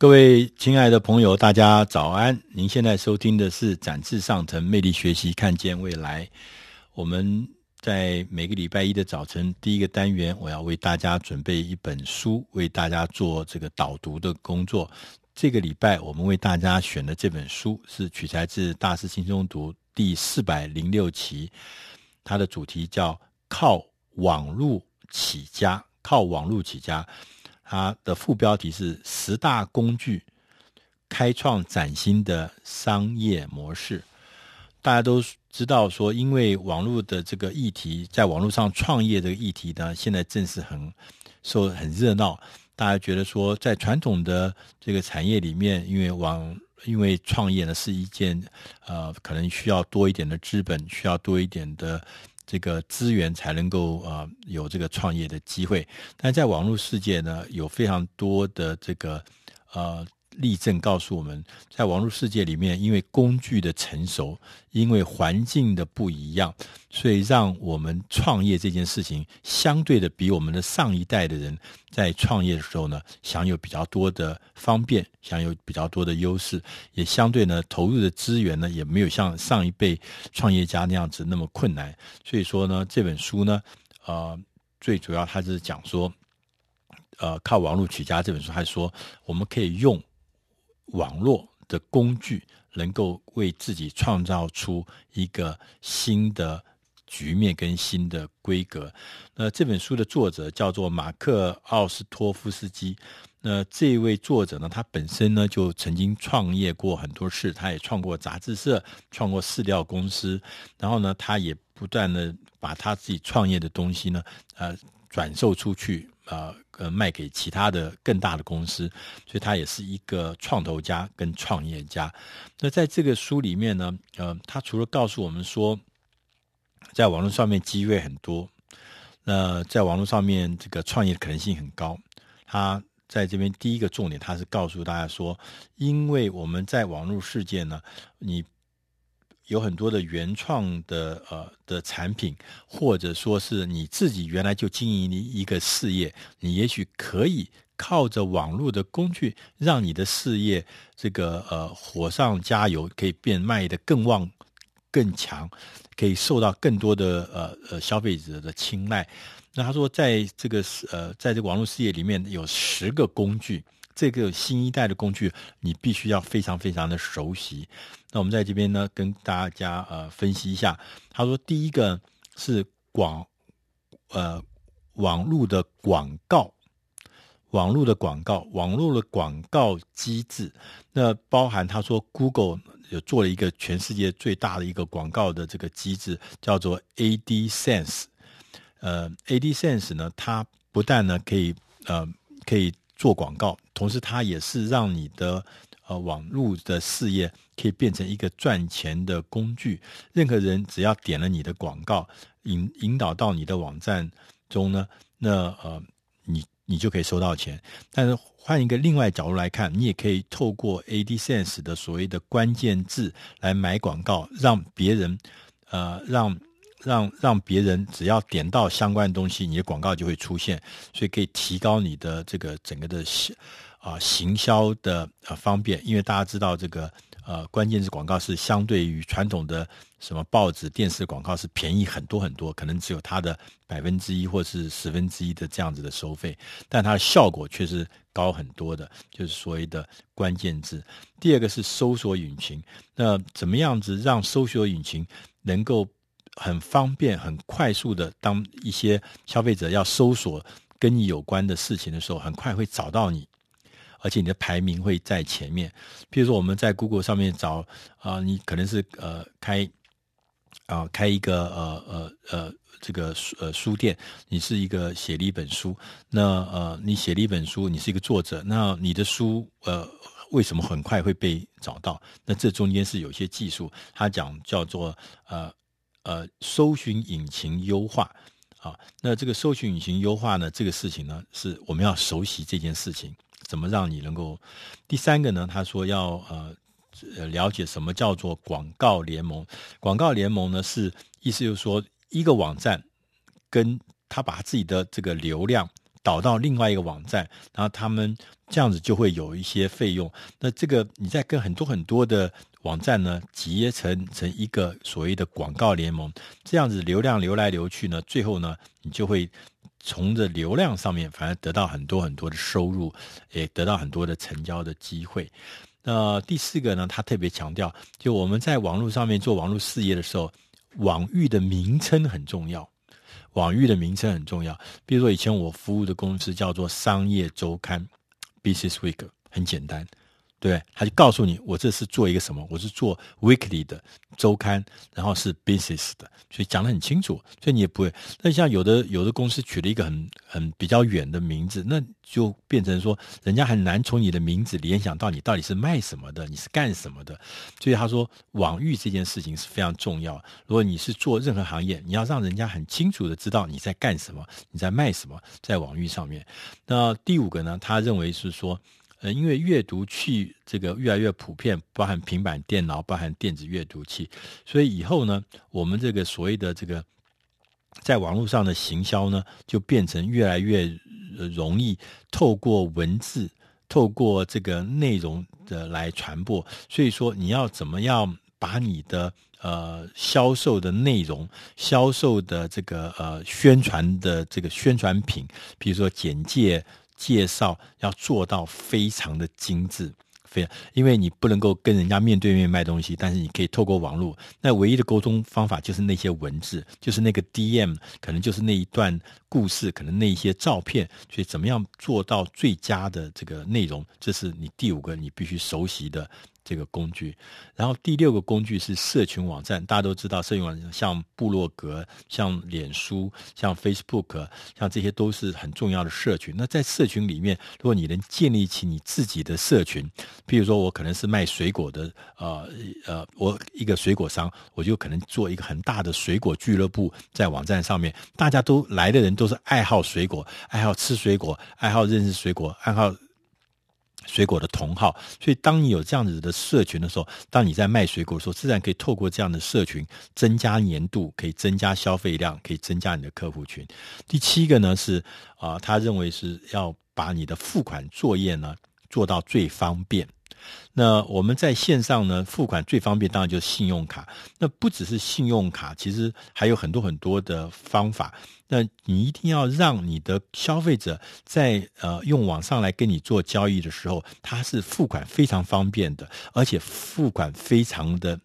各位亲爱的朋友，大家早安！您现在收听的是《展翅上腾，魅力学习，看见未来》。我们在每个礼拜一的早晨，第一个单元，我要为大家准备一本书，为大家做这个导读的工作。这个礼拜，我们为大家选的这本书是取材自《大师轻松读》第四百零六期，它的主题叫“靠网络起家”，靠网络起家。它的副标题是“十大工具，开创崭新的商业模式”。大家都知道说，因为网络的这个议题，在网络上创业这个议题呢，现在正是很受很热闹。大家觉得说，在传统的这个产业里面，因为网因为创业呢是一件呃，可能需要多一点的资本，需要多一点的。这个资源才能够呃有这个创业的机会，但在网络世界呢，有非常多的这个呃。例证告诉我们，在网络世界里面，因为工具的成熟，因为环境的不一样，所以让我们创业这件事情相对的比我们的上一代的人在创业的时候呢，享有比较多的方便，享有比较多的优势，也相对呢投入的资源呢也没有像上一辈创业家那样子那么困难。所以说呢，这本书呢，呃，最主要它是讲说，呃，靠网络起家这本书，还说我们可以用。网络的工具能够为自己创造出一个新的局面跟新的规格。那这本书的作者叫做马克奥斯托夫斯基。那这位作者呢，他本身呢就曾经创业过很多次，他也创过杂志社，创过饲料公司。然后呢，他也不断的把他自己创业的东西呢，呃，转售出去。呃呃，卖给其他的更大的公司，所以他也是一个创投家跟创业家。那在这个书里面呢，呃，他除了告诉我们说，在网络上面机会很多，那在网络上面这个创业的可能性很高。他在这边第一个重点，他是告诉大家说，因为我们在网络世界呢，你。有很多的原创的呃的产品，或者说是你自己原来就经营一个事业，你也许可以靠着网络的工具，让你的事业这个呃火上加油，可以变卖的更旺、更强，可以受到更多的呃呃消费者的青睐。那他说，在这个呃在这个网络事业里面有十个工具。这个新一代的工具，你必须要非常非常的熟悉。那我们在这边呢，跟大家呃分析一下。他说，第一个是广呃网络的广告，网络的广告，网络的广告机制。那包含他说，Google 有做了一个全世界最大的一个广告的这个机制，叫做 AdSense。呃，AdSense 呢，它不但呢可以呃可以。做广告，同时它也是让你的呃网络的事业可以变成一个赚钱的工具。任何人只要点了你的广告，引引导到你的网站中呢，那呃你你就可以收到钱。但是换一个另外角度来看，你也可以透过 AdSense 的所谓的关键字来买广告，让别人呃让。让让别人只要点到相关的东西，你的广告就会出现，所以可以提高你的这个整个的啊、行销的呃方便。因为大家知道这个呃关键字广告是相对于传统的什么报纸、电视广告是便宜很多很多，可能只有它的百分之一或是十分之一的这样子的收费，但它的效果却是高很多的，就是所谓的关键字。第二个是搜索引擎，那怎么样子让搜索引擎能够很方便、很快速的，当一些消费者要搜索跟你有关的事情的时候，很快会找到你，而且你的排名会在前面。比如说，我们在 Google 上面找啊、你可能是呃开啊、开一个呃呃呃这个书呃书店，你是一个写了一本书，那呃你写了一本书，你是一个作者，那你的书呃为什么很快会被找到？那这中间是有些技术，它讲叫做呃。呃，搜寻引擎优化啊，那这个搜寻引擎优化呢，这个事情呢，是我们要熟悉这件事情，怎么让你能够。第三个呢，他说要呃了解什么叫做广告联盟。广告联盟呢，是意思就是说，一个网站跟他把自己的这个流量导到另外一个网站，然后他们这样子就会有一些费用。那这个你再跟很多很多的网站呢结成成一个所谓的广告联盟，这样子流量流来流去呢，最后呢你就会从这流量上面反而得到很多很多的收入，也得到很多的成交的机会。那第四个呢，他特别强调，就我们在网络上面做网络事业的时候，网域的名称很重要。网域的名称很重要。比如说，以前我服务的公司叫做《商业周刊》（Business Week），很简单。对，他就告诉你，我这是做一个什么？我是做 weekly 的周刊，然后是 business 的，所以讲得很清楚，所以你也不会。那像有的有的公司取了一个很很比较远的名字，那就变成说，人家很难从你的名字联想到你到底是卖什么的，你是干什么的。所以他说，网域这件事情是非常重要。如果你是做任何行业，你要让人家很清楚的知道你在干什么，你在卖什么，在网域上面。那第五个呢，他认为是说。呃，因为阅读器这个越来越普遍，包含平板电脑，包含电子阅读器，所以以后呢，我们这个所谓的这个在网络上的行销呢，就变成越来越容易透过文字、透过这个内容的来传播。所以说，你要怎么样把你的呃销售的内容、销售的这个呃宣传的这个宣传品，比如说简介。介绍要做到非常的精致，非常，因为你不能够跟人家面对面卖东西，但是你可以透过网络，那唯一的沟通方法就是那些文字，就是那个 DM，可能就是那一段故事，可能那一些照片，所以怎么样做到最佳的这个内容，这是你第五个你必须熟悉的。这个工具，然后第六个工具是社群网站。大家都知道，社群网站像部落格、像脸书、像 Facebook，像这些都是很重要的社群。那在社群里面，如果你能建立起你自己的社群，譬如说我可能是卖水果的，呃呃，我一个水果商，我就可能做一个很大的水果俱乐部，在网站上面，大家都来的人都是爱好水果、爱好吃水果、爱好认识水果、爱好。水果的同号，所以当你有这样子的社群的时候，当你在卖水果的时候，自然可以透过这样的社群增加黏度，可以增加消费量，可以增加你的客户群。第七个呢是啊、他认为是要把你的付款作业呢做到最方便。那我们在线上呢，付款最方便，当然就是信用卡。那不只是信用卡，其实还有很多很多的方法。那你一定要让你的消费者在呃用网上来跟你做交易的时候，他是付款非常方便的，而且付款非常的。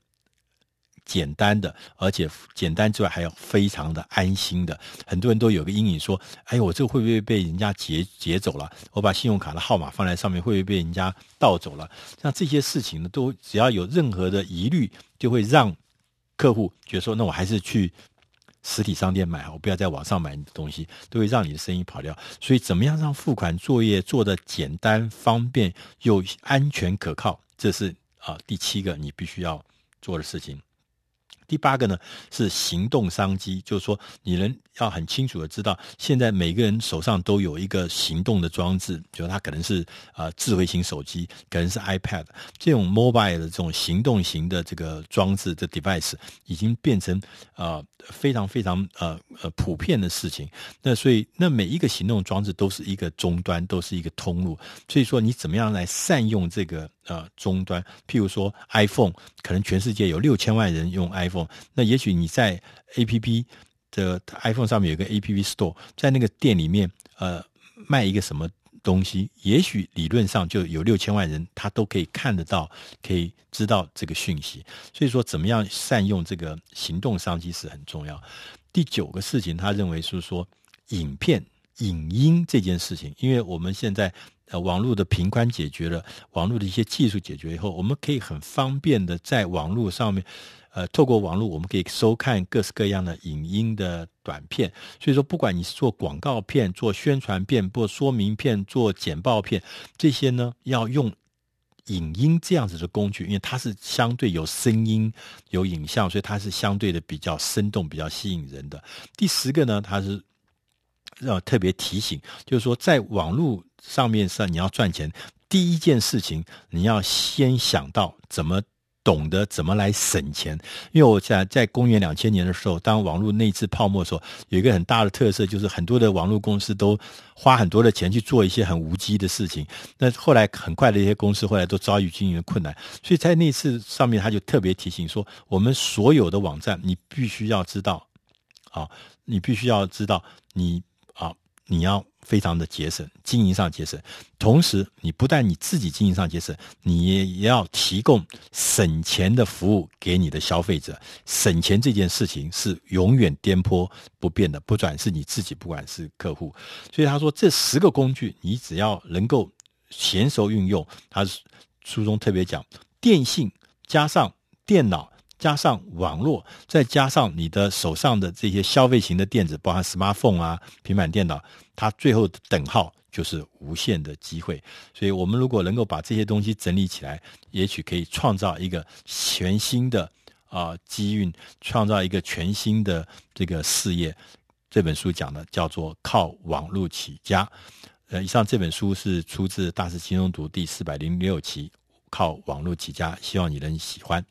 简单的，而且简单之外还要非常的安心的。很多人都有个阴影，说：“哎，我这个会不会被人家劫劫走了？我把信用卡的号码放在上面，会不会被人家盗走了？”像这些事情呢，都只要有任何的疑虑，就会让客户觉得说：“那我还是去实体商店买，我不要在网上买你的东西，都会让你的生意跑掉。”所以，怎么样让付款作业做得简单、方便又安全可靠？这是啊、第七个你必须要做的事情。第八个呢是行动商机，就是说你能要很清楚的知道，现在每个人手上都有一个行动的装置，就是它可能是啊、智慧型手机，可能是 iPad 这种 mobile 的这种行动型的这个装置的 device 已经变成啊、非常非常呃呃普遍的事情。那所以那每一个行动装置都是一个终端，都是一个通路。所以说你怎么样来善用这个呃终端？譬如说 iPhone，可能全世界有六千万人用 iPhone。那也许你在 A P P 的 iPhone 上面有个 A P P Store，在那个店里面，呃，卖一个什么东西，也许理论上就有六千万人，他都可以看得到，可以知道这个讯息。所以说，怎么样善用这个行动商机是很重要。第九个事情，他认为是说，影片、影音这件事情，因为我们现在呃网络的频宽解决了，网络的一些技术解决以后，我们可以很方便的在网络上面。呃，透过网络，我们可以收看各式各样的影音的短片。所以说，不管你是做广告片、做宣传片、做说明片、做简报片，这些呢，要用影音这样子的工具，因为它是相对有声音、有影像，所以它是相对的比较生动、比较吸引人的。第十个呢，它是要特别提醒，就是说，在网络上面上你要赚钱，第一件事情你要先想到怎么懂得怎么来省钱。因为我在在公元两千年的时候，当网络那次泡沫的时候，有一个很大的特色，就是很多的网络公司都花很多的钱去做一些很无稽的事情。那后来很快的一些公司后来都遭遇经营的困难，所以在那次上面他就特别提醒说，我们所有的网站，你必须要知道，啊，你必须要知道，你，你要。非常的节省，经营上节省，同时你不但你自己经营上节省，你也要提供省钱的服务给你的消费者。省钱这件事情是永远颠簸不变的，不管是你自己，不管是客户。所以他说，这十个工具，你只要能够娴熟运用，他书中特别讲，电信加上电脑。加上网络，再加上你的手上的这些消费型的电子，包含 smartphone 啊、平板电脑，它最后的等号就是无限的机会。所以，我们如果能够把这些东西整理起来，也许可以创造一个全新的啊机运，创造一个全新的这个事业。这本书讲的叫做靠网络起家。呃，以上这本书是出自《大师轻松读》第四百零六期，靠网络起家，希望你能喜欢。